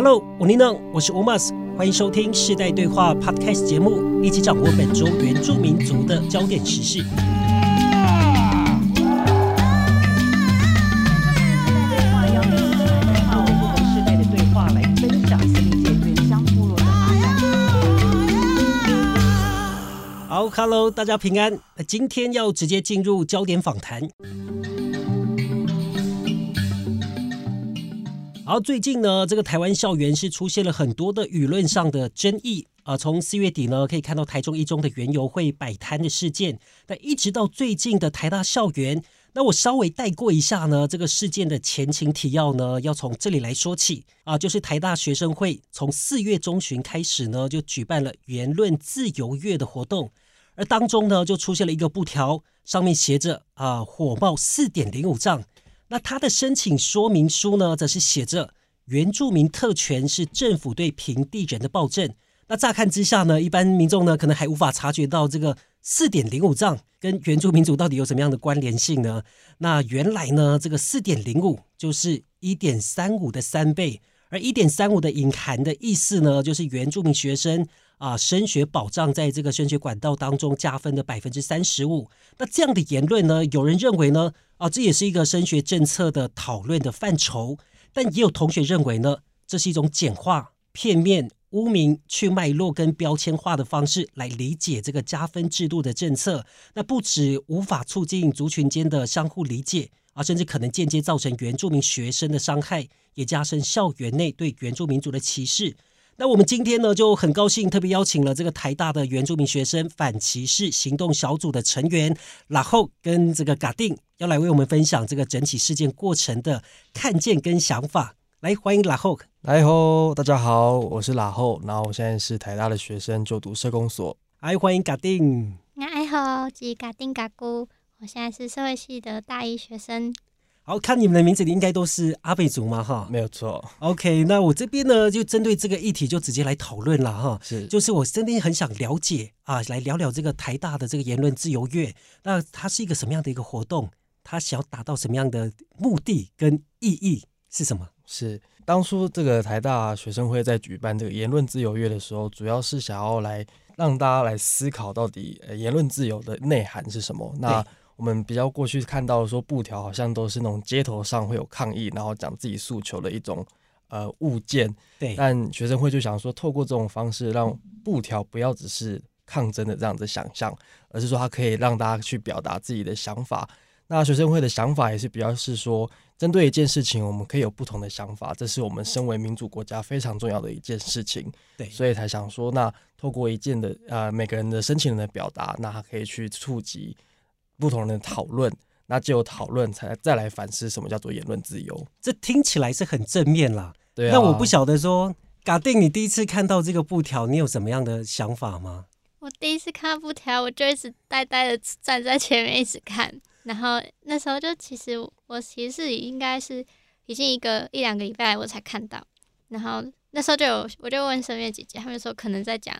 Hello，我尼能，我是 Umas，欢迎收听世代对话 Podcast 节目，一起掌握本周原住民族的焦点时事。好，Hello，大家平安。那今天要直接进入焦点访谈。好，最近呢，这个台湾校园是出现了很多的舆论上的争议啊。从四月底呢，可以看到台中一中的园游会摆摊的事件，那一直到最近的台大校园，那我稍微带过一下呢，这个事件的前情提要呢，要从这里来说起啊，就是台大学生会从四月中旬开始呢，就举办了言论自由月的活动。而当中呢，就出现了一个布条，上面写着“啊，火冒四点零五丈”。那他的申请说明书呢，则是写着“原住民特权是政府对平地人的暴政”。那乍看之下呢，一般民众呢，可能还无法察觉到这个四点零五丈跟原住民族到底有什么样的关联性呢？那原来呢，这个四点零五就是一点三五的三倍，而一点三五的隐含的意思呢，就是原住民学生。啊，升学保障在这个升学管道当中加分的百分之三十五。那这样的言论呢，有人认为呢，啊，这也是一个升学政策的讨论的范畴。但也有同学认为呢，这是一种简化、片面、污名、去脉络跟标签化的方式来理解这个加分制度的政策。那不止无法促进族群间的相互理解，啊，甚至可能间接造成原住民学生的伤害，也加深校园内对原住民族的歧视。那我们今天呢就很高兴，特别邀请了这个台大的原住民学生反歧视行动小组的成员，然后跟这个嘎定要来为我们分享这个整体事件过程的看见跟想法。来，欢迎拉后。来吼，大家好，我是拉后，然后我现在是台大的学生，就读社工所。来，欢迎嘎定。来好，我是嘎定嘎姑，我现在是社会系的大一学生。好看你们的名字，你应该都是阿贝族吗？哈，没有错。OK，那我这边呢，就针对这个议题，就直接来讨论了哈。是，就是我真的很想了解啊，来聊聊这个台大的这个言论自由月，那它是一个什么样的一个活动？它想要达到什么样的目的跟意义是什么？是当初这个台大学生会在举办这个言论自由月的时候，主要是想要来让大家来思考到底呃言论自由的内涵是什么。那我们比较过去看到说布条好像都是那种街头上会有抗议，然后讲自己诉求的一种呃物件。对。但学生会就想说，透过这种方式，让布条不要只是抗争的这样子想象，而是说它可以让大家去表达自己的想法。那学生会的想法也是比较是说，针对一件事情，我们可以有不同的想法，这是我们身为民主国家非常重要的一件事情。对。所以才想说，那透过一件的呃每个人的申请人的表达，那他可以去触及。不同人的讨论，那就有讨论才再来反思什么叫做言论自由。这听起来是很正面啦。对啊。那我不晓得说，嘎定，你第一次看到这个布条，你有什么样的想法吗？我第一次看到布条，我就一直呆呆的站在前面一直看。然后那时候就其实我其实应该是已经一个一两个礼拜我才看到。然后那时候就有我就问身边姐姐，他们说可能在讲。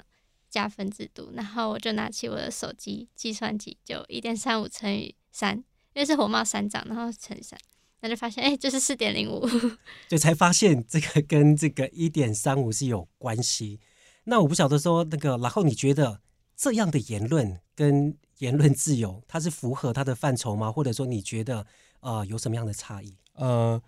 加分制度，然后我就拿起我的手机计算机，就一点三五乘以三，因为是火冒三丈，然后乘三，那就发现哎，就是四点零五，就才发现这个跟这个一点三五是有关系。那我不晓得说那个，然后你觉得这样的言论跟言论自由，它是符合它的范畴吗？或者说你觉得呃有什么样的差异？呃。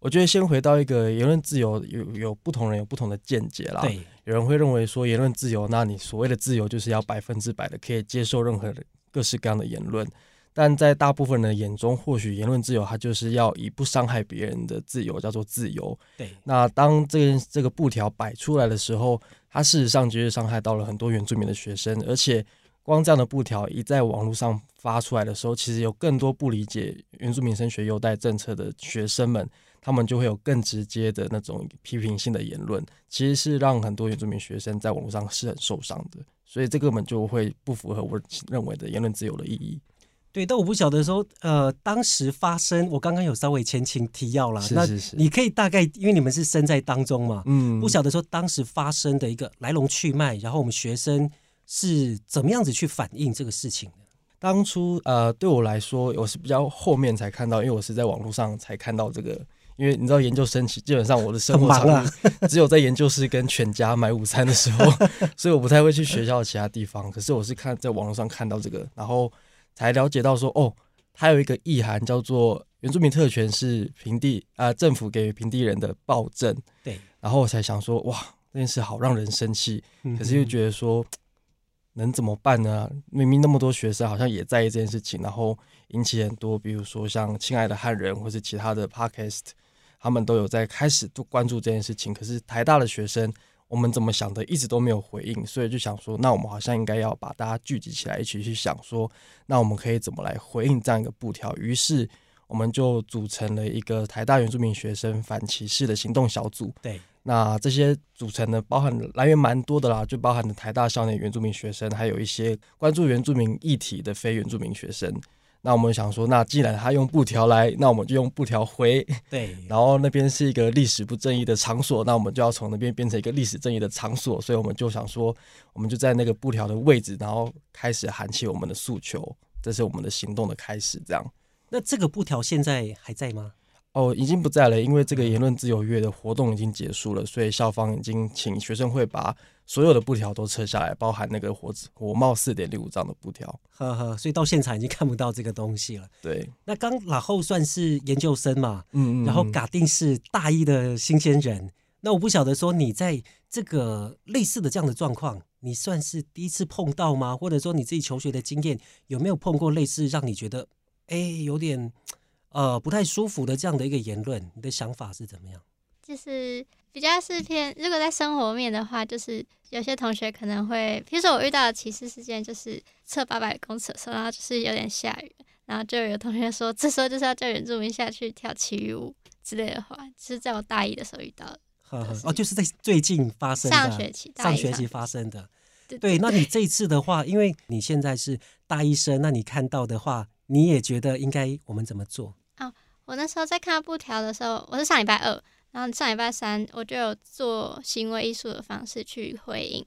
我觉得先回到一个言论自由，有有不同人有不同的见解啦。对，有人会认为说言论自由，那你所谓的自由就是要百分之百的可以接受任何各式各样的言论。但在大部分人的眼中，或许言论自由它就是要以不伤害别人的自由叫做自由。对，那当这个这个布条摆出来的时候，它事实上就是伤害到了很多原住民的学生，而且光这样的布条一在网络上发出来的时候，其实有更多不理解原住民升学优待政策的学生们。他们就会有更直接的那种批评性的言论，其实是让很多原住民学生在网络上是很受伤的，所以这个们就会不符合我认为的言论自由的意义。对，但我不晓得说，呃，当时发生，我刚刚有稍微前情提要了，那你可以大概，因为你们是身在当中嘛，嗯，不晓得说当时发生的一个来龙去脉，然后我们学生是怎么样子去反映这个事情的。当初，呃，对我来说，我是比较后面才看到，因为我是在网络上才看到这个。因为你知道研究生期基本上我的生活只有在研究室跟全家买午餐的时候，所以我不太会去学校其他地方。可是我是看在网络上看到这个，然后才了解到说，哦，它有一个意涵叫做原住民特权是平地啊、政府给平地人的暴政。对，然后我才想说，哇，这件事好让人生气，可是又觉得说。能怎么办呢？明明那么多学生好像也在意这件事情，然后引起很多，比如说像《亲爱的汉人》或是其他的 podcast，他们都有在开始都关注这件事情。可是台大的学生，我们怎么想的，一直都没有回应，所以就想说，那我们好像应该要把大家聚集起来，一起去想说，那我们可以怎么来回应这样一个布条？于是我们就组成了一个台大原住民学生反歧视的行动小组。对，那这些组成的包含来源蛮多的啦，就包含了台大校内原住民学生，还有一些关注原住民议题的非原住民学生。那我们想说，那既然他用布条来，那我们就用布条回。对，然后那边是一个历史不正义的场所，那我们就要从那边变成一个历史正义的场所。所以我们就想说，我们就在那个布条的位置，然后开始喊起我们的诉求，这是我们的行动的开始。这样。那这个布条现在还在吗？哦，已经不在了，因为这个言论自由月的活动已经结束了，所以校方已经请学生会把所有的布条都撤下来，包含那个火火冒四点零五张的布条。呵呵，所以到现场已经看不到这个东西了。对，那刚然后算是研究生嘛，嗯然后嘎定是大一的新鲜人。那我不晓得说你在这个类似的这样的状况，你算是第一次碰到吗？或者说你自己求学的经验有没有碰过类似让你觉得哎有点呃不太舒服的这样的一个言论？你的想法是怎么样？就是比较是偏，如果在生活面的话，就是有些同学可能会，比如说我遇到的歧视事件，就是测八百公尺的时候，然后就是有点下雨，然后就有同学说，这时候就是要叫原住民下去跳奇遇舞之类的话，就是在我大一的时候遇到的，呵呵哦，就是在最近发生的上学期上学期发生的。对对，那你这一次的话，因为你现在是大一生，那你看到的话，你也觉得应该我们怎么做？哦我那时候在看到布条的时候，我是上礼拜二，然后上礼拜三我就有做行为艺术的方式去回应，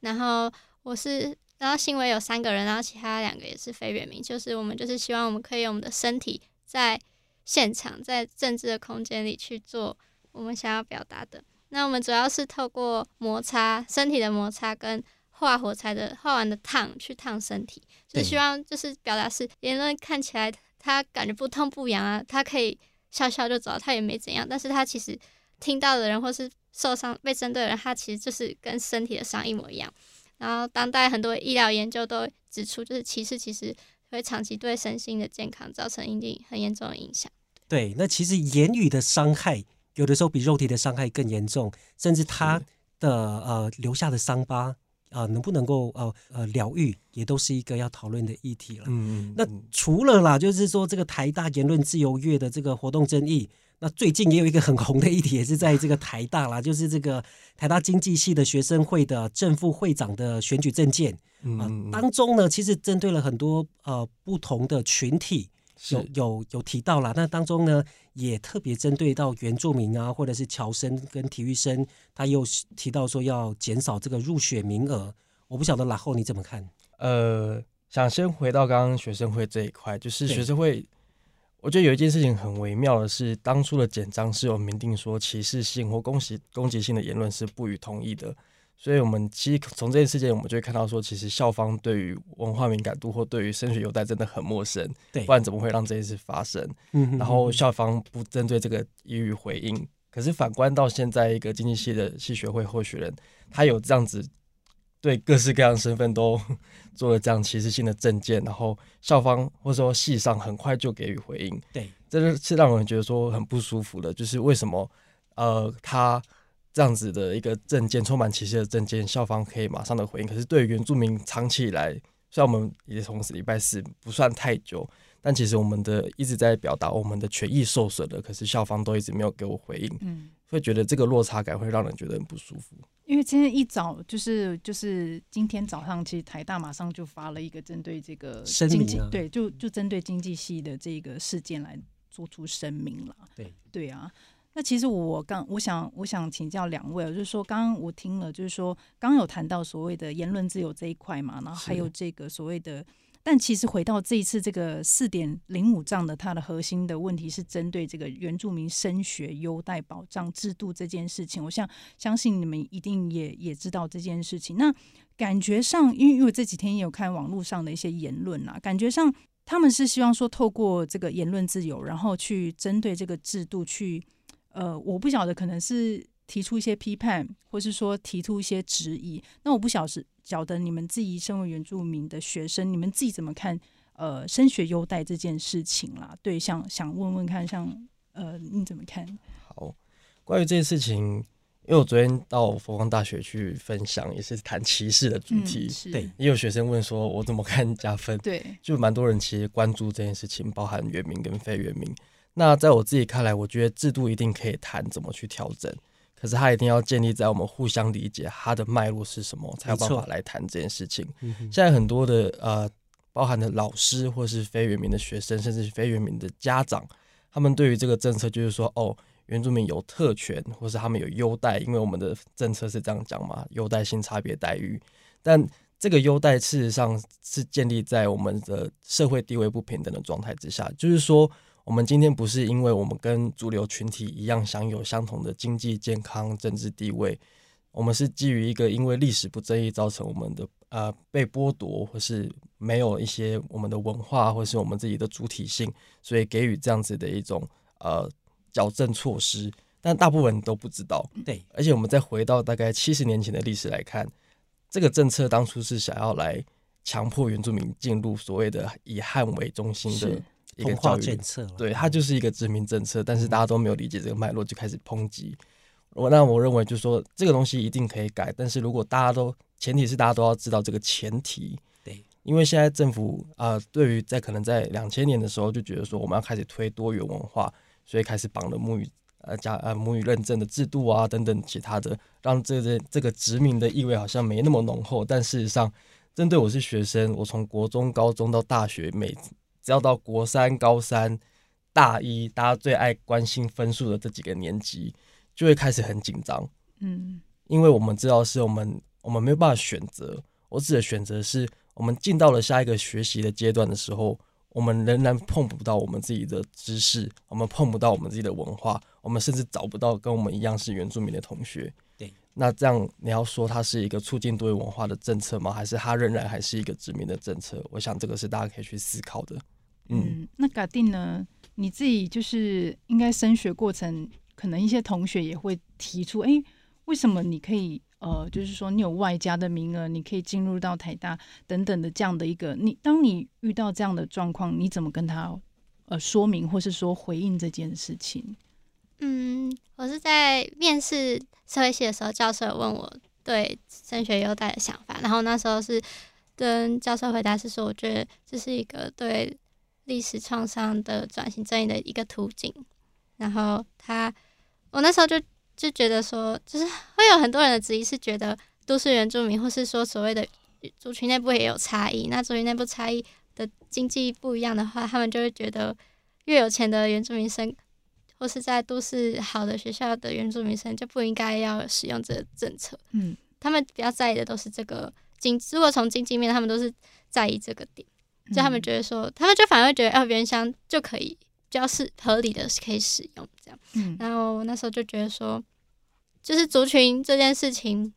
然后我是，然后行为有三个人，然后其他两个也是非原民，就是我们就是希望我们可以用我们的身体在现场，在政治的空间里去做我们想要表达的。那我们主要是透过摩擦身体的摩擦跟画火柴的画完的烫去烫身体，就是希望就是表达是言论看起来他感觉不痛不痒啊，他可以笑笑就走，他也没怎样，但是他其实听到的人或是受伤被针对的人，他其实就是跟身体的伤一模一样。然后当代很多医疗研究都指出，就是歧视其实会长期对身心的健康造成一定很严重的影响。对，那其实言语的伤害有的时候比肉体的伤害更严重，甚至他的呃留下的伤疤啊、呃能不能够呃呃疗愈，也都是一个要讨论的议题了。嗯那除了啦，就是说这个台大言论自由月的这个活动争议，那最近也有一个很红的议题，也是在这个台大啦，就是这个台大经济系的学生会的正副会长的选举证件啊、嗯当中呢，其实针对了很多呃不同的群体，有有有提到啦。那当中呢，也特别针对到原住民啊，或者是侨生跟体育生，他又提到说要减少这个入学名额。我不晓得然后你怎么看？呃，想先回到刚刚学生会这一块，就是学生会，我觉得有一件事情很微妙的是，当初的简章是有明定说歧视性或攻击攻击性的言论是不予同意的，所以我们其实从这件事件，我们就会看到说，其实校方对于文化敏感度或对于升学优待真的很陌生，对不然怎么会让这件事发生？嗯然后校方不针对这个予以回应。可是反观到现在，一个经济系的系学会候选人，他有这样子对各式各样身份都 做了这样歧视性的证件，然后校方或者说系上很快就给予回应，对这是是让人觉得说很不舒服的。就是为什么呃他这样子的一个证件充满歧视的证件，校方可以马上的回应，可是对于原住民长期以来，虽然我们也从礼拜四不算太久，但其实我们的一直在表达我们的权益受损了，可是校方都一直没有给我回应，嗯，会觉得这个落差感会让人觉得很不舒服。因为今天一早就是就是今天早上，其实台大马上就发了一个针对这个经济对，就就针对经济系的这个事件来做出声明了。对。对啊，那其实我刚我想我想请教两位，就是说刚刚我听了，就是说刚刚有谈到所谓的言论自由这一块嘛，然后还有这个所谓的但其实回到这一次这个四点零五章的它的核心的问题是针对这个原住民升学优待保障制度这件事情。我想相信你们一定也也知道这件事情。那感觉上，因为因为这几天也有看网络上的一些言论啊，感觉上他们是希望说透过这个言论自由，然后去针对这个制度去，呃，我不晓得可能是提出一些批判，或是说提出一些质疑。那我不晓是晓得你们自己身为原住民的学生，你们自己怎么看？呃，升学优待这件事情啦，对，想想问问看，像呃，你怎么看？好，关于这件事情，因为我昨天到佛光大学去分享，也是谈歧视的主题，嗯对也有学生问说，我怎么看加分？对，就蛮多人其实关注这件事情，包含原名跟非原民。那在我自己看来，我觉得制度一定可以谈怎么去调整，可是它一定要建立在我们互相理解它的脉络是什么，才有办法来谈这件事情。嗯现在很多的呃，包含的老师或是非原民的学生，甚至是非原民的家长，他们对于这个政策就是说，哦，原住民有特权，或是他们有优待，因为我们的政策是这样讲嘛，优待性差别待遇。但这个优待事实上是建立在我们的社会地位不平等的状态之下，就是说，我们今天不是因为我们跟主流群体一样享有相同的经济、健康、政治地位，我们是基于一个因为历史不正义造成我们的呃被剥夺，或是没有一些我们的文化或是我们自己的主体性，所以给予这样子的一种呃矫正措施，但大部分人都不知道。对，而且我们再回到大概七十年前的历史来看，这个政策当初是想要来强迫原住民进入所谓的以汉为中心的是一个教育政策了，对，它就是一个殖民政策，但是大家都没有理解这个脉络，就开始抨击。我那我认为就是说，这个东西一定可以改，但是如果大家都前提是大家都要知道这个前提，对，因为现在政府啊、呃对于在可能在两千年的时候就觉得说我们要开始推多元文化，所以开始绑了母语呃加呃母语认证的制度啊等等其他的，让这个这个殖民的意味好像没那么浓厚，但事实上，针对我是学生，我从国中、高中到大学，每只要到国三、高三、大一，大家最爱关心分数的这几个年级，就会开始很紧张，嗯因为我们知道是我们我们没有办法选择。我指的选择是我们进到了下一个学习的阶段的时候，我们仍然碰不到我们自己的知识，我们碰不到我们自己的文化，我们甚至找不到跟我们一样是原住民的同学。那这样你要说它是一个促进多元文化的政策吗？还是它仍然还是一个殖民的政策？我想这个是大家可以去思考的。嗯，嗯，那嘎定呢？你自己就是应该升学过程，可能一些同学也会提出，哎、为什么你可以呃，就是说你有外加的名额，你可以进入到台大等等的这样的一个，你当你遇到这样的状况，你怎么跟他呃说明，或是说回应这件事情？嗯，我是在面试社会系的时候，教授问我对升学优待的想法，然后那时候是跟教授回答是说，我觉得这是一个对历史创伤的转型正义的一个途径。然后他，我那时候就就觉得说，就是会有很多人的质疑是觉得都市原住民，或是说所谓的族群内部也有差异，那族群内部差异的经济不一样的话，他们就会觉得越有钱的原住民生或是在都市好的学校的原住民生就不应该要使用这个政策。嗯他们比较在意的都是这个经，如果从经济面，他们都是在意这个点，就他们嗯觉得说，他们就反而会觉得，哦，原乡就可以比较是合理的可以使用这样。嗯然后我那时候就觉得说，就是族群这件事情，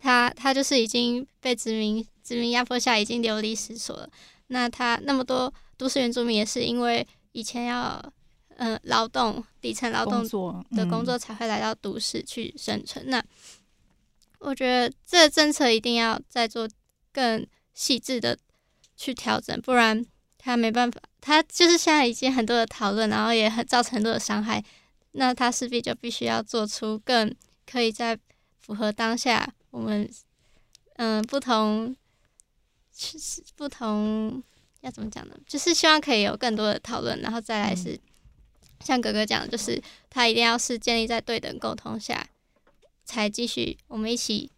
他他就是已经被殖民殖民压迫下，已经流离失所了。那他那么多都市原住民也是因为以前要嗯、呃劳动底层劳动的工作才会来到都市去生存。那我觉得这个政策一定要再做更细致的去调整，不然他没办法，他就是现在已经很多的讨论，然后也很造成很多的伤害，那他势必就必须要做出更可以在符合当下我们嗯、不同其实不同要怎么讲呢？就是希望可以有更多的讨论，然后再来是、像哥哥讲的，就是他一定要是建立在对等沟通下，才继续我们一起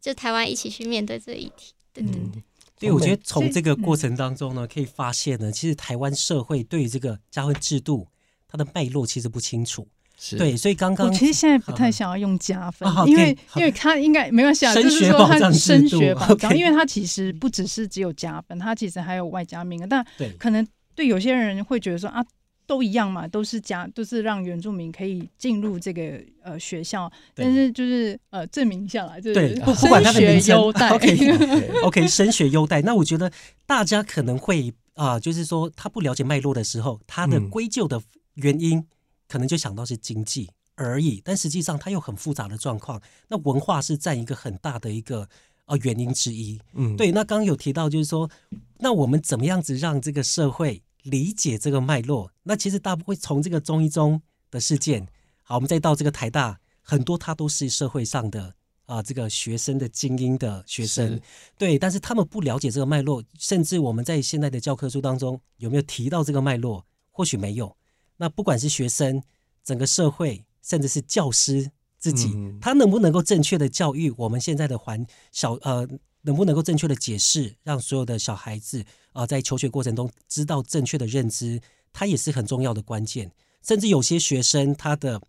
就台湾一起去面对这个议题。对对对。嗯对，我觉得所以从这个过嗯程当中呢，可以发现呢，其实台湾社会对于这个加分制度它的脉络其实不清楚。是对，所以刚刚我其实现在不太想要用加分啊，因为因为他应该没关系啊，升就是说他学保障制升学保障，OK 因为他其实不只是只有加分，他其实还有外加名额，但对可能对有些人会觉得说啊。都一样嘛，都是加，都是让原住民可以进入这个呃学校，但是就是呃证明下来，就是对不不管他的升学名优待。OK OK 升学优待，那我觉得大家可能会啊、就是说他不了解脉络的时候，他的嗯归咎的原因可能就想到是经济而已，但实际上它又很复杂的状况。那文化是占一个很大的一个呃原因之一。嗯，对，那刚刚有提到，就是说，那我们怎么样子让这个社会理解这个脉络？那其实大部分会从这个中医中的事件，好，我们再到这个台大，很多他都是社会上的啊、这个学生的精英的学生，对，但是他们不了解这个脉络，甚至我们在现在的教科书当中有没有提到这个脉络？或许没有。那不管是学生、整个社会，甚至是教师自己，嗯他能不能够正确的教育我们现在的环小呃，能不能够正确的解释，让所有的小孩子啊、呃在求学过程中知道正确的认知，它也是很重要的关键。甚至有些学生他的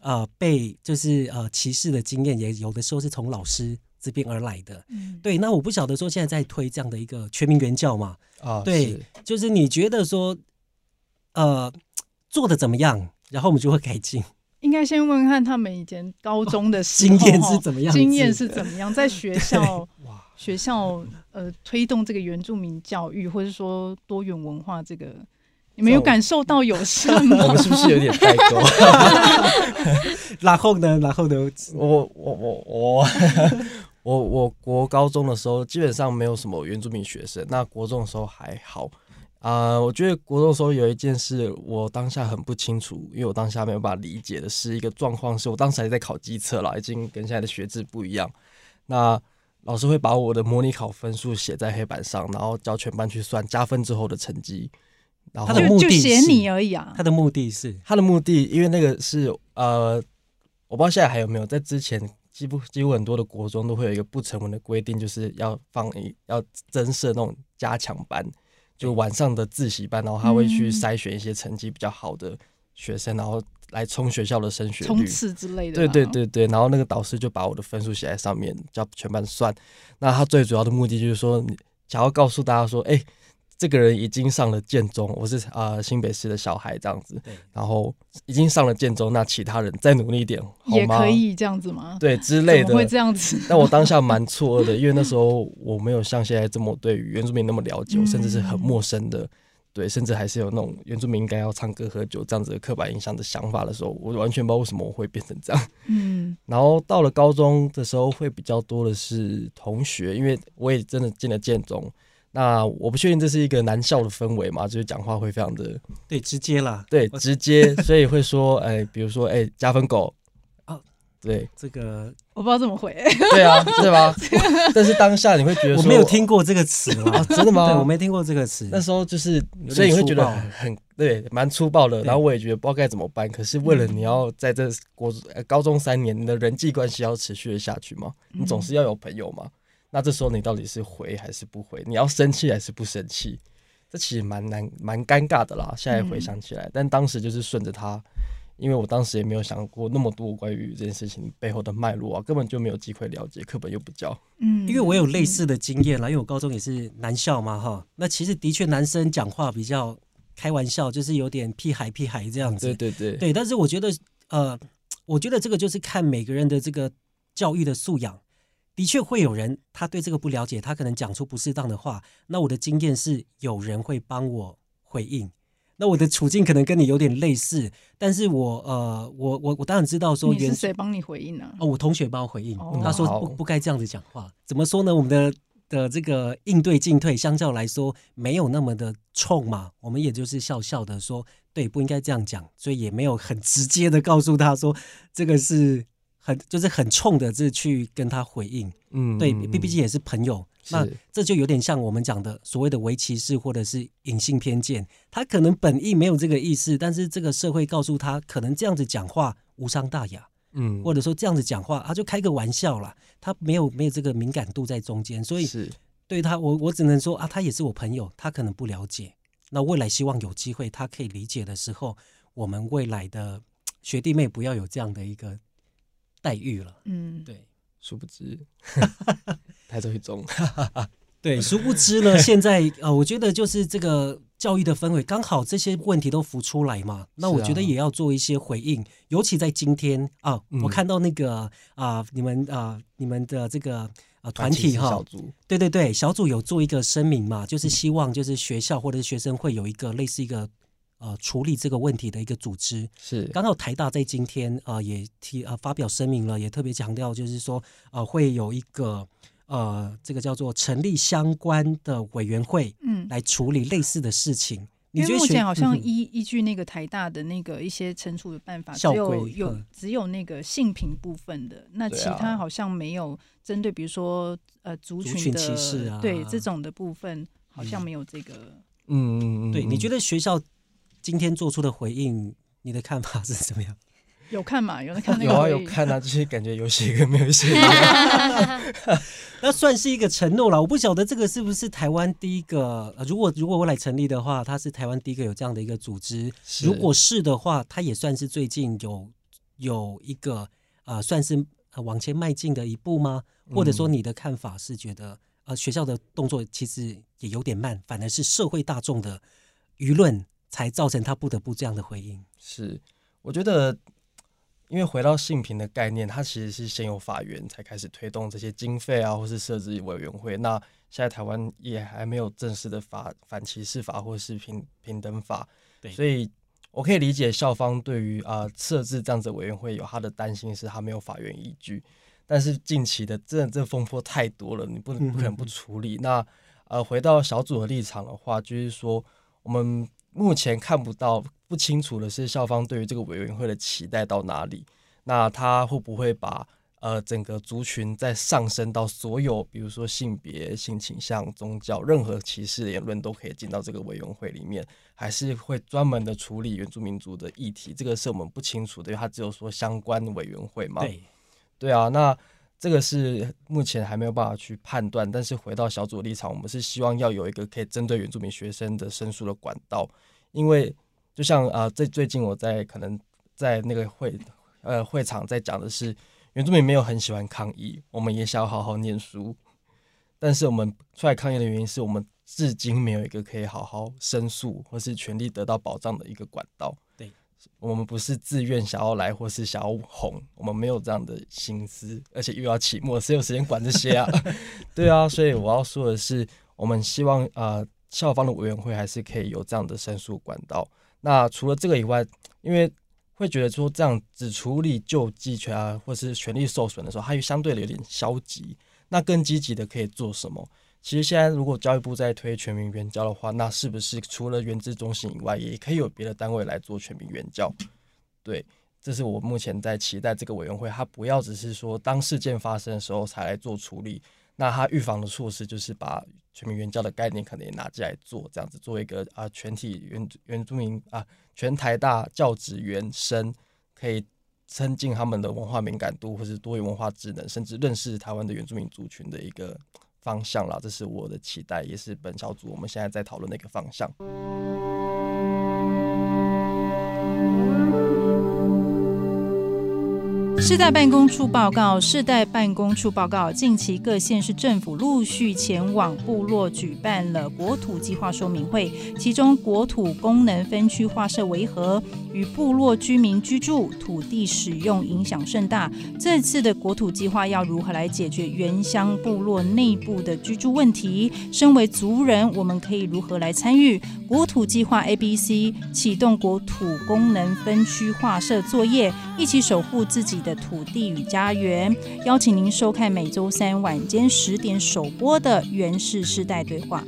呃被就是呃歧视的经验，也有的时候是从老师这边而来的。嗯对，那我不晓得说现在在推这样的一个全民原教嘛，啊，对是，就是你觉得说呃做的怎么样，然后我们就会改进。应该先问看他们以前高中的时候经验是怎么样经验是怎么样，在学 校哇，学校呃推动这个原住民教育，或者说多元文化这个，你们有感受到有什我么？们是不是有点代沟？然后呢，然后呢，我我我我我我国高中的时候基本上没有什么原住民学生，那国中的时候还好。啊、我觉得国中的时候有一件事，我当下很不清楚，因为我当下没有办法理解的是一个状况，是我当时还在考机测啦，已经跟现在的学制不一样。那老师会把我的模拟考分数写在黑板上，然后叫全班去算加分之后的成绩。然后他的目的就就写是你而已啊他。的目的是他的目的，因为那个是呃，我不知道现在还有没有，在之前几乎几乎很多的国中都会有一个不成文的规定，就是要放一要增设那种加强班，就晚上的自习班，然后他会去嗯筛选一些成绩比较好的学生，然后来冲学校的升学冲率。刺之类的，对对，对对，然后那个导师就把我的分数写在上面，叫全班算。那他最主要的目的就是说，你想要告诉大家说，哎、这个人已经上了建中，我是啊、呃新北市的小孩这样子，然后已经上了建中，那其他人再努力一点，好吗？也可以这样子吗？对之类的会。这样子？但我当下 蛮错愕的，因为那时候我没有像现在这么对于原住民那么了解，我甚至是很陌生的。对，甚至还是有那种原住民应该要唱歌喝酒这样子的刻板印象的想法的时候，我完全不知道为什么我会变成这样。嗯，然后到了高中的时候，会比较多的是同学，因为我也真的进了建中。那我不确定这是一个男校的氛围嘛，就是讲话会非常的对直接啦，对直接，所以会说，哎，比如说，哎，加分狗，哦对这个我不知道怎么回。对啊，对吧？但是当下你会觉得，我没有听过这个词 啊，真的吗？对我没听过这个词。那时候就是，所以你会觉得很很对，蛮粗暴的。然后我也觉得不知道该怎么办。可是为了你要在这国呃高中三年，你的人际关系要持续的下去嘛，你总是要有朋友嘛。那这时候你到底是回还是不回？你要生气还是不生气？这其实蛮难蛮尴尬的啦。现在回想起来，但当时就是顺着他，因为我当时也没有想过那么多关于这件事情背后的脉络啊，根本就没有机会了解，课本又不教。嗯，因为我有类似的经验啦，因为我高中也是男校嘛，哈，那其实的确男生讲话比较开玩笑，就是有点屁孩屁孩这样子。对对对，对，但是我觉得，呃，我觉得这个就是看每个人的这个教育的素养。的确会有人他对这个不了解，他可能讲出不适当的话。那我的经验是，有人会帮我回应。那我的处境可能跟你有点类似，但是我呃，我我我当然知道说你原是谁帮你回应呢？哦，我同学帮我回应，哦他说不不该这样子讲话。怎么说呢？我们的的这个应对进退，相较来说没有那么的冲嘛。我们也就是笑笑的说，对，不应该这样讲，所以也没有很直接的告诉他说这个是很就是很冲的，这去跟他回应。嗯对嗯，B B G 也是朋友，那这就有点像我们讲的所谓的围歧视或者是隐性偏见。他可能本意没有这个意思，但是这个社会告诉他，可能这样子讲话无伤大雅。嗯或者说这样子讲话，他就开个玩笑啦，他没有没有这个敏感度在中间，所以是对他，我我只能说啊，他也是我朋友，他可能不了解。那未来希望有机会，他可以理解的时候，我们未来的学弟妹不要有这样的一个待遇了。嗯，对殊不知台中一中，对，殊不知呢，现在呃，我觉得就是这个教育的氛围，刚好这些问题都浮出来嘛。那我觉得也要做一些回应，尤其在今天啊，嗯我看到那个啊，你们啊，你们的这个啊团体哈小，组，对对对，小组有做一个声明嘛，就是希望就是学校或者是学生会有一个类似一个呃处理这个问题的一个组织。是。刚好台大在今天呃也提呃发表声明了，也特别强调就是说呃会有一个呃这个叫做成立相关的委员会嗯，来处理类似的事情。你因为觉得目前好像嗯依依据那个台大的那个一些惩处的办法，只有有嗯只有那个性平部分的，那其他好像没有针对，比如说呃族群族群的歧视啊对这种的部分，好像嗯没有这个。嗯。嗯嗯，对，你觉得得学校今天做出的回应，你的看法是怎么样？有看嘛？有在看那有啊个会议有看啊，就是感觉有写跟没有写一样。那算是一个承诺了。我不晓得这个是不是台湾第一个，呃如果如果我来成立的话，它是台湾第一个有这样的一个组织。如果是的话，它也算是最近有有一个呃，算是呃往前迈进的一步吗？或者说嗯你的看法是觉得呃学校的动作其实也有点慢，反而是社会大众的舆论才造成他不得不这样的回应。是，我觉得，因为回到性平的概念，它其实是先有法源才开始推动这些经费啊，或是设置委员会。那现在台湾也还没有正式的法反歧视法或是平平等法，对所以我可以理解校方对于啊、设置这样子委员会有他的担心，是他没有法院依据。但是近期的这这风波太多了，你不能 不可能不处理。那呃，回到小组的立场的话，就是说我们目前看不到、不清楚的是校方对于这个委员会的期待到哪里。那他会不会把呃整个族群再上升到所有，比如说性别、性倾向、宗教，任何歧视言论都可以进到这个委员会里面，还是会专门的处理原住民族的议题？这个是我们不清楚的，因为他只有说相关委员会嘛。对，对啊，那这个是目前还没有办法去判断。但是回到小组的立场，我们是希望要有一个可以针对原住民学生的申诉的管道，因为就像啊，最、最近我在可能在那个会呃会场在讲的是，原住民没有很喜欢抗议，我们也想要好好念书，但是我们出来抗议的原因是我们至今没有一个可以好好申诉或是权利得到保障的一个管道。对，我们不是自愿想要来或是想要红，我们没有这样的心思，而且又要期末，谁有时间管这些啊？对啊，所以我要说的是，我们希望呃校方的委员会还是可以有这样的申诉管道。那除了这个以外，因为会觉得说这样只处理救济权啊，或是权利受损的时候，它又相对的有点消极。那更积极的可以做什么？其实现在如果教育部在推全民原教的话，那是不是除了原资中心以外，也可以有别的单位来做全民原教？对，这是我目前在期待这个委员会，它不要只是说当事件发生的时候才来做处理，那它预防的措施就是把全民原教的概念可能也拿进来做，这样子做一个啊全体原原住民啊全台大教职员生可以增进他们的文化敏感度，或是多元文化智能，甚至认识台湾的原住民族群的一个方向啦。这是我的期待，也是本小组我们现在在讨论的一个方向。世代办公处报告，世代办公处报告，近期各县市政府陆续前往部落举办了国土计划说明会，其中国土功能分区划设为何，与部落居民居住、土地使用影响甚大。这次的国土计划要如何来解决原乡部落内部的居住问题？身为族人，我们可以如何来参与国土计划 A、B、C 启动国土功能分区划设作业，一起守护自己的土地与家园。邀请您收看每周三晚间十点首播的《原氏世代对话》。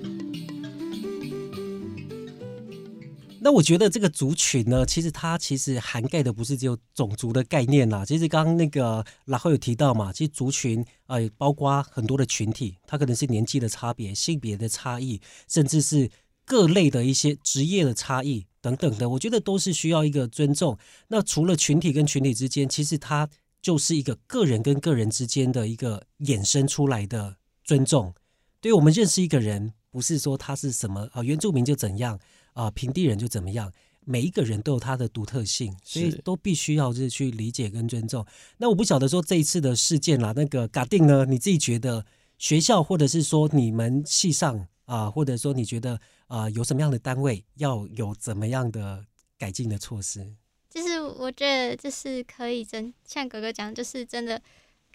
那我觉得这个族群呢，其实它其实涵盖的不是只有种族的概念啦。其实刚刚那个然后有提到嘛，其实族群呃包括很多的群体，它可能是年纪的差别、性别的差异，甚至是各类的一些职业的差异等等的，我觉得都是需要一个尊重。那除了群体跟群体之间，其实它就是一个个人跟个人之间的一个衍生出来的尊重。对于我们认识一个人，不是说他是什么啊、原住民就怎样。啊、平地人就怎么样每一个人都有他的独特性，所以都必须要是去理解跟尊重。那我不晓得说这一次的事件啦，那个嘎定呢，你自己觉得学校或者是说你们系上啊、或者说你觉得啊、有什么样的单位要有怎么样的改进的措施？就是我觉得就是可以真像哥哥讲，就是真的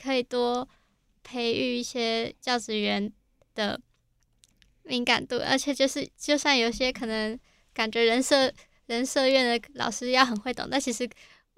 可以多培育一些教职员的敏感度，而且就是就算有些可能感觉人社人社院的老师要很会懂，但其实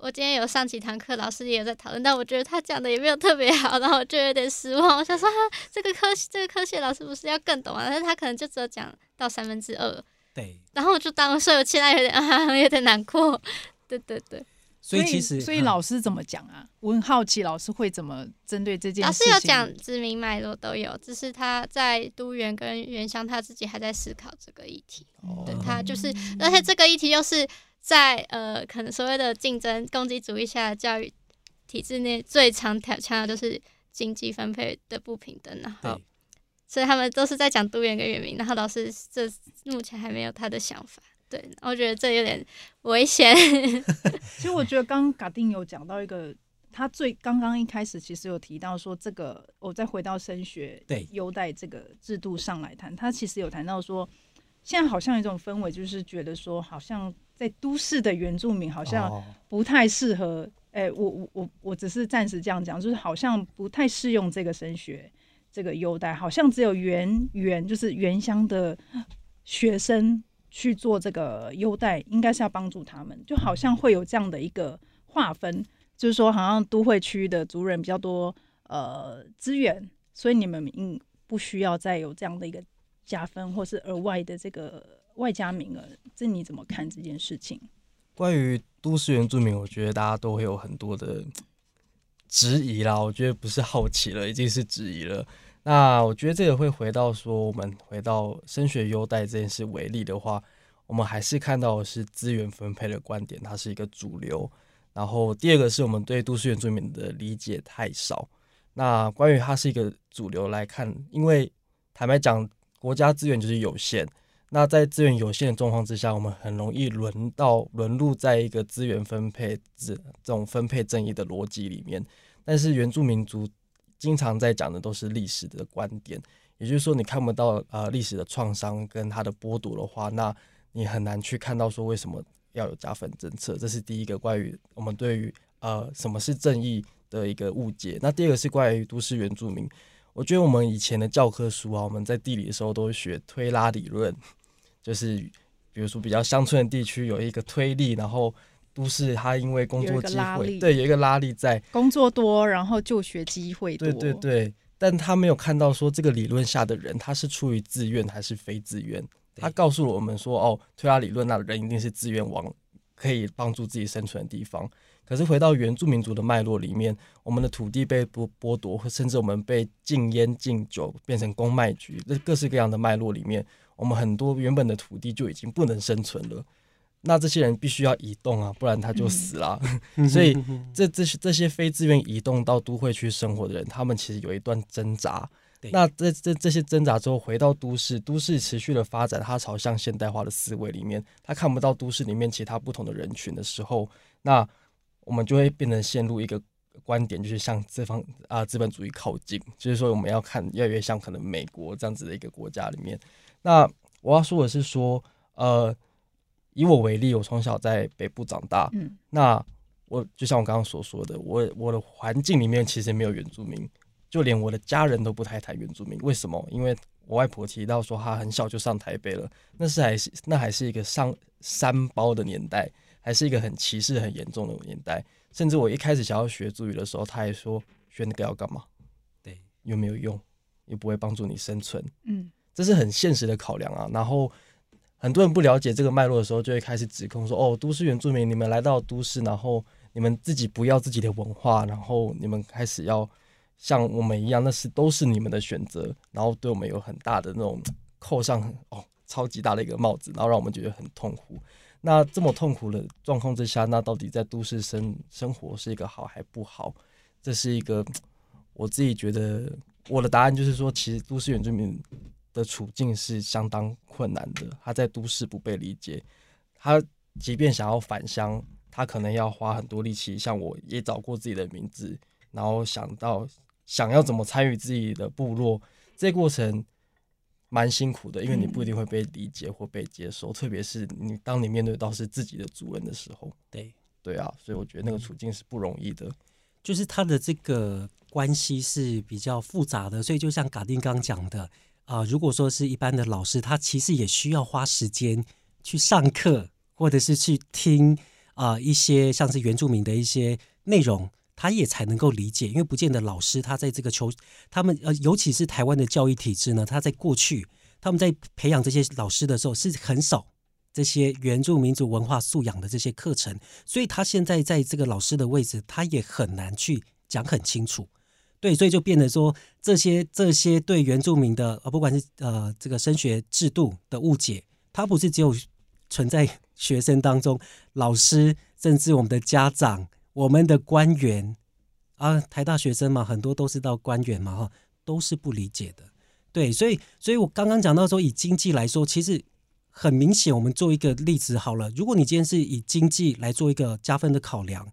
我今天有上几堂课，老师也有在讨论，但我觉得他讲的也没有特别好，然后我就有点失望。我想说，哈，这个科这个科学老师不是要更懂啊？但是他可能就只有讲到三分之二，对，然后我就当时我现在有点啊，有点难过。对对对。所以其实所以嗯老师怎么讲啊？我很好奇，老师会怎么针对这件老事情？师有讲知名脉络都有，只是他在都园跟原乡他自己还在思考这个议题。哦对他就是，而且这个议题又是在呃可能所谓的竞争攻击主义下的教育体制内最常挑强调就是经济分配的不平等，然后对所以他们都是在讲都园跟原民，然后老师这目前还没有他的想法。对，我觉得这有点危险。其实我觉得刚刚嘎定有讲到一个，他最刚刚一开始其实有提到说，这个我再回到升学对优待这个制度上来谈，他其实有谈到说，现在好像有一种氛围，就是觉得说，好像在都市的原住民好像哦不太适合。哎、我我我我只是暂时这样讲，就是好像不太适用这个升学这个优待，好像只有原原就是原乡的学生去做这个优待，应该是要帮助他们，就好像会有这样的一个划分，就是说好像都会区的族人比较多呃资源，所以你们应不需要再有这样的一个加分或是额外的这个外加名额，这你怎么看这件事情？关于都市原住民，我觉得大家都会有很多的质疑啦。我觉得不是好奇了，已经是质疑了。那我觉得这个会回到说，我们回到升学优待这件事为例的话，我们还是看到的是资源分配的观点，它是一个主流。然后第二个是我们对都市原住民的理解太少。那关于它是一个主流来看，因为坦白讲，国家资源就是有限。那在资源有限的状况之下，我们很容易轮到沦入在一个资源分配这这种分配正义的逻辑里面。但是原住民族经常在讲的都是历史的观点，也就是说，你看不到呃历史的创伤跟它的剥夺的话，那你很难去看到说为什么要有加分政策。这是第一个关于我们对于呃什么是正义的一个误解。那第二个是关于都市原住民。我觉得我们以前的教科书啊，我们在地理的时候都学推拉理论，就是比如说比较乡村的地区有一个推力，然后都市它因为工作机会，对，有一个拉力在，工作多，然后就学机会多，对对对，但他没有看到说这个理论下的人他是出于自愿还是非自愿。他告诉了我们说，哦，推拉理论那人一定是自愿往可以帮助自己生存的地方。可是回到原住民族的脉络里面，我们的土地被剥剥夺，或甚至我们被禁烟禁酒，变成公卖局，这各式各样的脉络里面，我们很多原本的土地就已经不能生存了。那这些人必须要移动啊，不然他就死了。所以这这些这些非自愿移动到都会区生活的人，他们其实有一段挣扎。那这这这些挣扎之后，回到都市，都市持续的发展，它朝向现代化的思维里面，他看不到都市里面其他不同的人群的时候，那我们就会变成陷入一个观点，就是向这方啊资本主义靠近，就是说我们要看越来越像可能美国这样子的一个国家里面。那我要说的是说，呃，以我为例，我从小在北部长大，嗯，那我就像我刚刚所说的，我我的环境里面其实没有原住民，就连我的家人都不太谈原住民。为什么？因为我外婆提到说她很小就上台北了，那是还是那还是一个上三包的年代，还是一个很歧视很严重的年代。甚至我一开始想要学族语的时候，她还说学那个要干嘛？对，有没有用？也不会帮助你生存。嗯，这是很现实的考量啊。然后很多人不了解这个脉络的时候，就会开始指控说：“哦，都市原住民，你们来到都市，然后你们自己不要自己的文化，然后你们开始要像我们一样，那是都是你们的选择，然后对我们有很大的那种扣上哦超级大的一个帽子，然后让我们觉得很痛苦。那这么痛苦的状况之下，那到底在都市生生活是一个好还不好？这是一个我自己觉得我的答案就是说，其实都市原住民的处境是相当困难的。他在都市不被理解，他即便想要返乡，他可能要花很多力气。像我也找过自己的名字，然后想到想要怎么参与自己的部落，这过程蛮辛苦的，因为你不一定会被理解或被接受，特别是你当你面对到是自己的主人的时候，对，对啊，所以我觉得那个处境是不容易的。就是他的这个关系是比较复杂的，所以就像嘎丁刚讲的啊、如果说是一般的老师，他其实也需要花时间去上课，或者是去听啊、一些像是原住民的一些内容，他也才能够理解。因为不见得老师他在这个求他们呃，尤其是台湾的教育体制呢，他在过去他们在培养这些老师的时候是很少这些原住民族文化素养的这些课程，所以他现在在这个老师的位置，他也很难去讲很清楚。对，所以就变得说这些这些对原住民的呃，不管是呃这个升学制度的误解，它不是只有存在学生当中，老师甚至我们的家长、我们的官员啊，台大学生嘛，很多都是到官员嘛哈，都是不理解的。对，所以所以我刚刚讲到说，以经济来说，其实很明显，我们做一个例子好了。如果你今天是以经济来做一个加分的考量，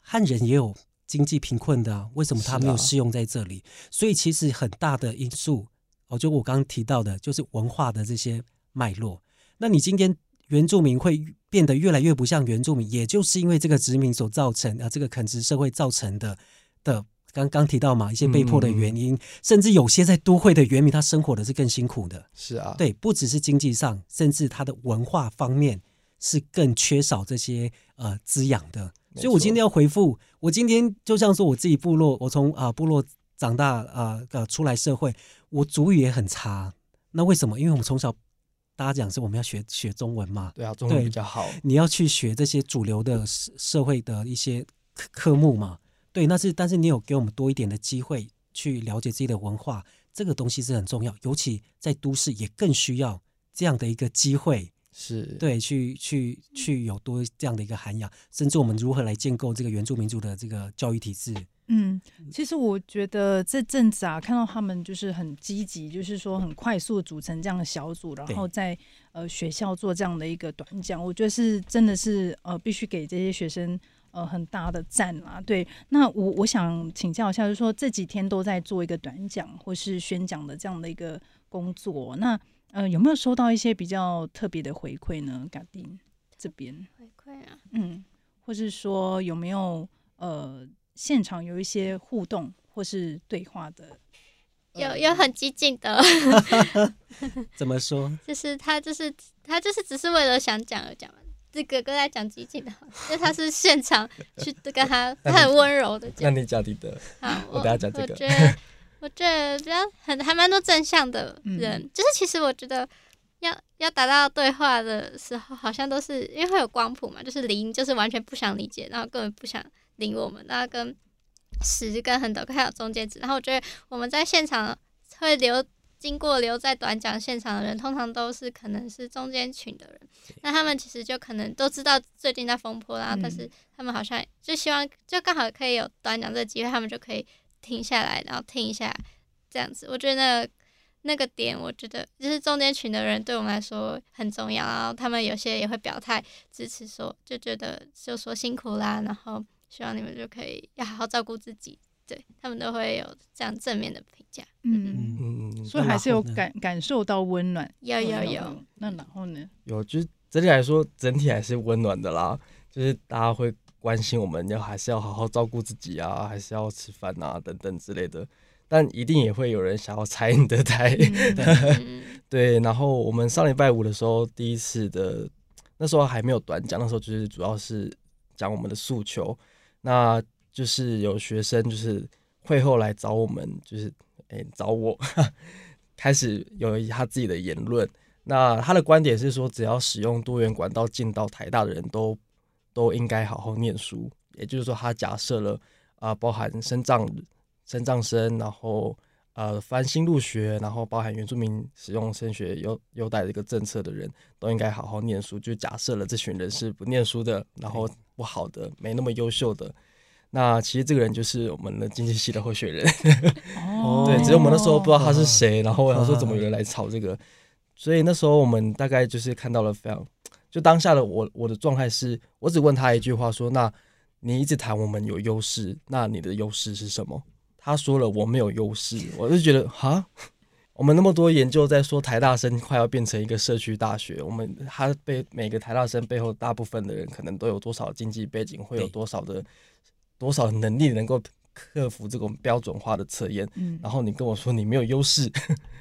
汉人也有经济贫困的啊，为什么他没有适用在这里？所以其实很大的因素，哦，就我刚刚提到的，就是文化的这些脉络。那你今天原住民会变得越来越不像原住民，也就是因为这个殖民所造成啊，这个垦殖社会造成的的。刚刚提到嘛，一些被迫的原因，甚至有些在都会的原民，他生活的是更辛苦的。是啊，对，不只是经济上，甚至他的文化方面是更缺少这些呃滋养的。没所以我今天要回复，我今天就像说我自己部落，我从啊、部落长大啊呃出来社会，我主语也很差。那为什么？因为我们从小大家讲是我们要学学中文嘛，对啊，中文比较好。你要去学这些主流的社社会的一些科科目嘛。对，那是但是你有给我们多一点的机会去了解自己的文化，这个东西是很重要，尤其在都市也更需要这样的一个机会，是，对，去去去有多这样的一个涵养，甚至我们如何来建构这个原住民族的这个教育体制。嗯，其实我觉得这阵子啊，看到他们就是很积极，就是说很快速组成这样的小组，然后在呃学校做这样的一个短讲，我觉得是真的是呃必须给这些学生呃很大的赞啊。对，那我我想请教一下，就是说这几天都在做一个短讲或是宣讲的这样的一个工作，那呃有没有收到一些比较特别的回馈呢？嘎丁这边，回馈啊，嗯，或是说有没有呃现场有一些互动或是对话的？有有很激进的 怎么说？就是他就是他就是只是为了想讲而讲嘛。这哥哥在讲激进的，因为他是现场去跟他，他很温柔的那。你讲你的，好，我等下讲这个我觉得，我觉得比较很还蛮多正向的嗯。人，就是其实我觉得要要达到对话的时候，好像都是因为会有光谱嘛，就是零就是完全不想理解，然后根本不想理我们，然后跟十跟很多还有中间值，然后我觉得我们在现场会留。经过留在短讲现场的人，通常都是可能是中间群的人，那他们其实就可能都知道最近在风波啦，嗯。但是他们好像就希望就刚好可以有短讲这个机会，他们就可以停下来，然后听一下这样子。我觉得那个那个点，我觉得就是中间群的人对我们来说很重要，然后他们有些也会表态支持说，就觉得就说辛苦啦，然后希望你们就可以要好好照顾自己，对他们都会有这样正面的评价。嗯，嗯嗯，所以还是有感感受到温暖。有有有，那然后呢？有，就是整体来说，整体还是温暖的啦。就是大家会关心我们要还是要好好照顾自己啊，还是要吃饭啊等等之类的。但一定也会有人想要拆你的台，嗯，对。然后我们上礼拜五的时候，第一次的那时候还没有短讲，那时候就是主要是讲我们的诉求。那就是有学生就是会后来找我们，就是诶、找我，开始有他自己的言论。那他的观点是说，只要使用多元管道进到台大的人都都应该好好念书。也就是说，他假设了啊、包含生藏生藏生，然后呃翻新入学，然后包含原住民使用升学优优待的一个政策的人，都应该好好念书。就假设了这群人是不念书的，然后不好的，没那么优秀的。那其实这个人就是我们的经济系的候选人。哦 对，只是我们那时候不知道他是谁，然后我想说哦怎么有人来炒这个，所以那时候我们大概就是看到了非常，就当下的我，我的状态是，我只问他一句话，说：“那你一直谈我们有优势，那你的优势是什么？”他说了我没有优势，我就觉得哈，我们那么多研究在说台大生快要变成一个社区大学，我们他被每个台大生背后大部分的人可能都有多少经济背景，会有多少的多少能力能够克服这种标准化的测验，嗯。然后你跟我说你没有优势，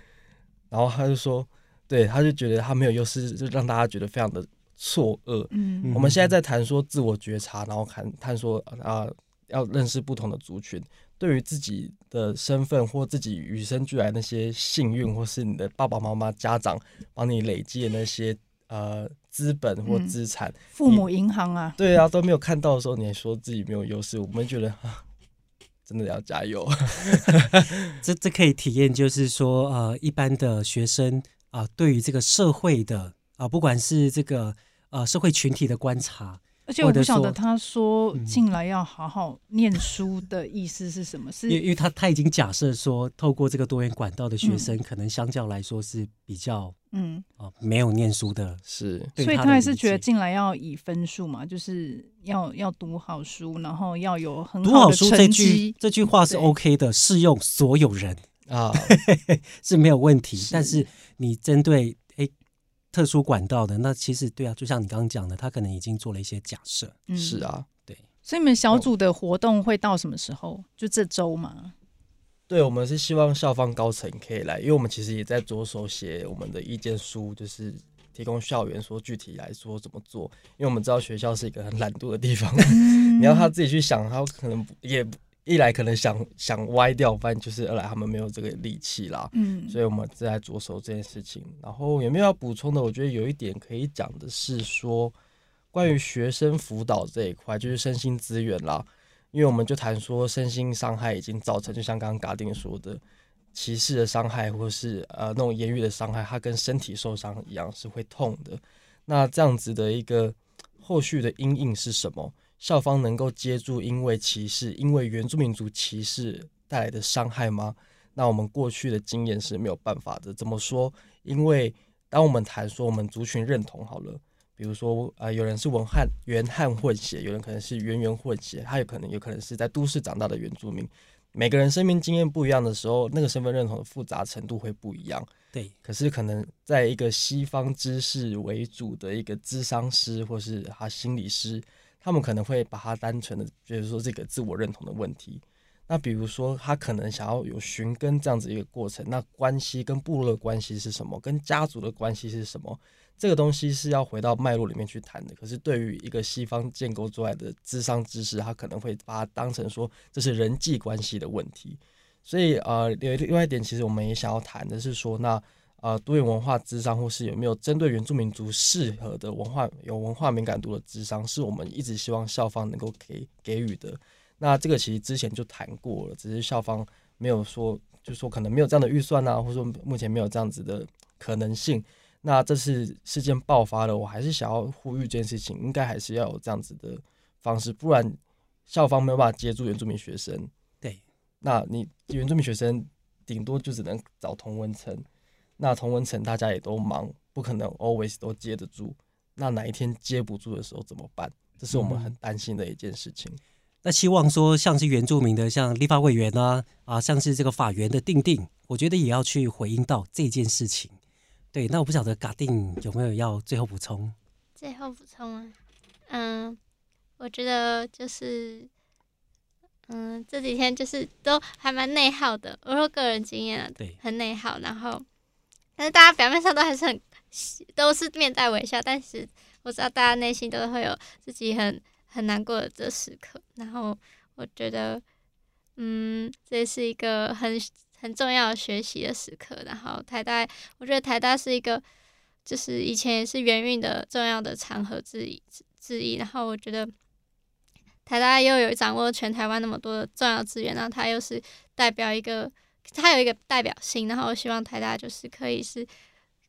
然后他就说，对，他就觉得他没有优势，就让大家觉得非常的错愕。嗯我们现在在谈说自我觉察，然后看探索啊、要认识不同的族群，对于自己的身份或自己与生俱来那些幸运，或是你的爸爸妈妈、家长帮你累积的那些呃资本或嗯资产，父母银行啊，对啊都没有看到的时候，你还说自己没有优势，我们觉得啊，真的要加油。这这可以体验，就是说，呃，一般的学生啊、对于这个社会的啊、不管是这个呃社会群体的观察，而且我不晓得他说嗯。进来要好好念书的意思是什么？是因为因为他他已经假设说，透过这个多元管道的学嗯。生，可能相较来说是比较嗯，啊、没有念书的，是。所以他还是觉得进来要以分数嘛，就是要要读好书，然后要有很读好的书这句成绩。这句话是 OK 的，适用所有人啊，是没有问题。是。但是你针对诶特殊管道的，那其实对啊，就像你刚刚讲的，他可能已经做了一些假设。嗯是，啊。对所以你们小组的活动会到什么时候？就这周嘛。对，我们是希望校方高层可以来，因为我们其实也在着手写我们的意见书，就是提供校园说具体来说怎么做。因为我们知道学校是一个很懒惰的地方，嗯 你要他自己去想，他可能也不一来可能想想歪掉，反正就是二来他们没有这个力气啦。嗯，所以我们正在着手这件事情。然后有没有要补充的？我觉得有一点可以讲的是说，关于学生辅导这一块，就是身心资源啦。因为我们就谈说，身心伤害已经造成，就像刚刚嘎定说的，歧视的伤害，或是呃那种言语的伤害，它跟身体受伤一样是会痛的。那这样子的一个后续的阴影是什么？校方能够接住因为歧视、因为原住民族歧视带来的伤害吗？那我们过去的经验是没有办法的。怎么说？因为当我们谈说我们族群认同好了，比如说呃，有人是文汉原汉混血，有人可能是原原混血，他有可能有可能是在都市长大的原住民。每个人生命经验不一样的时候，那个身份认同的复杂程度会不一样。对，可是可能在一个西方知识为主的一个咨商师或是他心理师，他们可能会把它单纯的觉得说这个自我认同的问题。那比如说他可能想要有寻根这样子一个过程，那关系跟部落的关系是什么？跟家族的关系是什么？这个东西是要回到脉络里面去谈的。可是对于一个西方建构出来的智商知识，他可能会把它当成说这是人际关系的问题。所以呃，有另外一点，其实我们也想要谈的是说，那呃多元文化智商或是有没有针对原住民族适合的文化有文化敏感度的智商，是我们一直希望校方能够给给予的。那这个其实之前就谈过了，只是校方没有说，就说可能没有这样的预算啊，或者说目前没有这样子的可能性。那这次事件爆发了，我还是想要呼吁这件事情，应该还是要有这样子的方式，不然校方没有办法接住原住民学生。对，那你原住民学生顶多就只能找同文层，那同文层大家也都忙，不可能 always 都接得住。那哪一天接不住的时候怎么办？这是我们很担心的一件事情。那希望说，像是原住民的，像立法委员啊，啊，像是这个法源的定定，我觉得也要去回应到这件事情。对，那我不晓得嘎定有没有要最后补充？最后补充啊，嗯，我觉得就是，嗯，这几天就是都还蛮内耗的。我说个人经验啊，对，很内耗。然后，但是大家表面上都还是很都是面带微笑，但是我知道大家内心都会有自己很很难过的这时刻。然后我觉得，嗯，这是一个很很重要的学习的时刻。然后台大，我觉得台大是一个。就是以前也是圆运的重要的场合之一之一，然后我觉得台大又有掌握全台湾那么多的重要资源，然后它又是代表一个，它有一个代表性，然后我希望台大就是可以是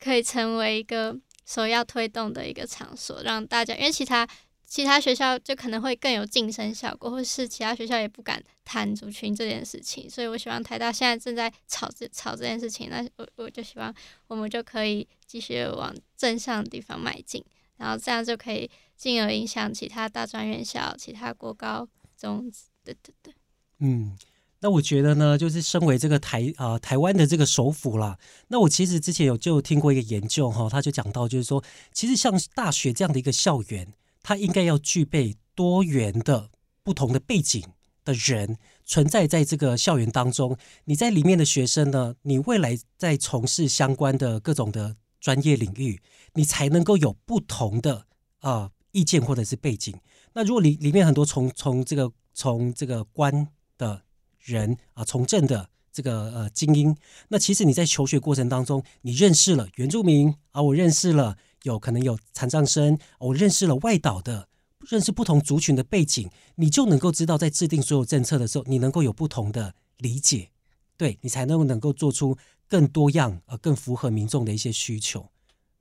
可以成为一个首要推动的一个场所，让大家因为其他其他学校就可能会更有晋升效果，或是其他学校也不敢谈族群这件事情，所以我希望台大现在正在吵这吵这件事情，那我我就希望我们就可以继续往正向的地方迈进。然后这样就可以进而影响其他大专院校、其他国高中，对对对。嗯，那我觉得呢，就是身为这个台啊、台湾的这个首府啦，那我其实之前有就听过一个研究哈，他就讲到就是说，其实像大学这样的一个校园，它应该要具备多元的不同的背景的人存在在这个校园当中。你在里面的学生呢，你未来在从事相关的各种的专业领域，你才能够有不同的啊、意见或者是背景。那如果里里面很多从从这个从这个官的人啊，从政的这个呃精英，那其实你在求学过程当中，你认识了原住民啊，我认识了有可能有残障生，我认识了外岛的，认识不同族群的背景，你就能够知道在制定所有政策的时候，你能够有不同的理解，对你才能够能够做出更多样呃更符合民众的一些需求。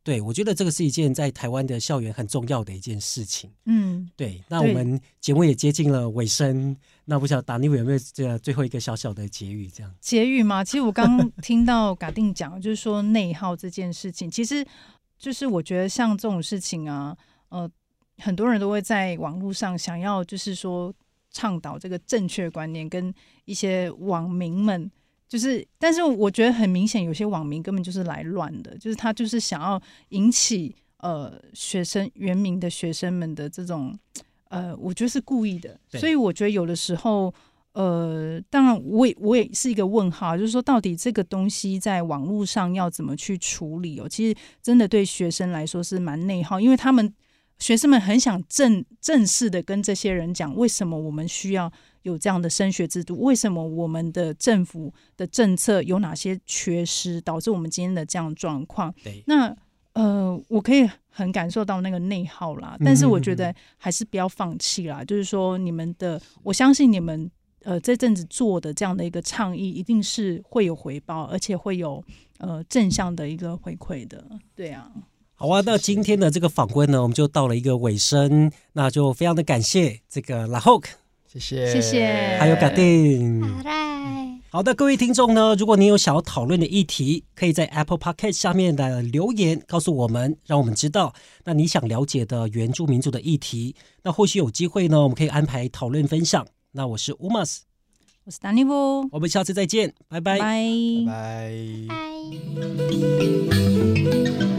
对，我觉得这个是一件在台湾的校园很重要的一件事情。嗯，对，那我对们节目也接近了尾声，那不晓得达尼伟有没有这最后一个小小的结语？这样，结语吗？其实我刚听到嘎定讲，就是说内耗这件事情，其实就是我觉得像这种事情啊，呃，很多人都会在网络上想要就是说倡导这个正确观念，跟一些网民们。就是，但是我觉得很明显，有些网民根本就是来乱的，就是他就是想要引起呃学生原名的学生们的这种呃，我觉得是故意的，所以我觉得有的时候呃，当然我也我也是一个问号，就是说到底这个东西在网络上要怎么去处理哦？其实真的对学生来说是蛮内耗，因为他们学生们很想正正式的跟这些人讲，为什么我们需要有这样的升学制度？为什么我们的政府的政策有哪些缺失，导致我们今天的这样的状况？对，那呃，我可以很感受到那个内耗啦，但是我觉得还是不要放弃啦。就是说，你们的，我相信你们呃这阵子做的这样的一个倡议，一定是会有回报，而且会有呃正向的一个回馈的。对啊，好啊，那今天的这个访问呢，我们就到了一个尾声，那就非常的感谢这个拉 Hoke 谢谢，谢谢还有嘎定。好嘞，好的，各位听众呢，如果你有想要讨论的议题，可以在 Apple Podcast 下面的留言告诉我们，让我们知道那你想了解的原住民族的议题。那或许有机会呢，我们可以安排讨论分享。那我是 Umas，我是达尼夫，我们下次再见，拜拜拜拜拜。拜。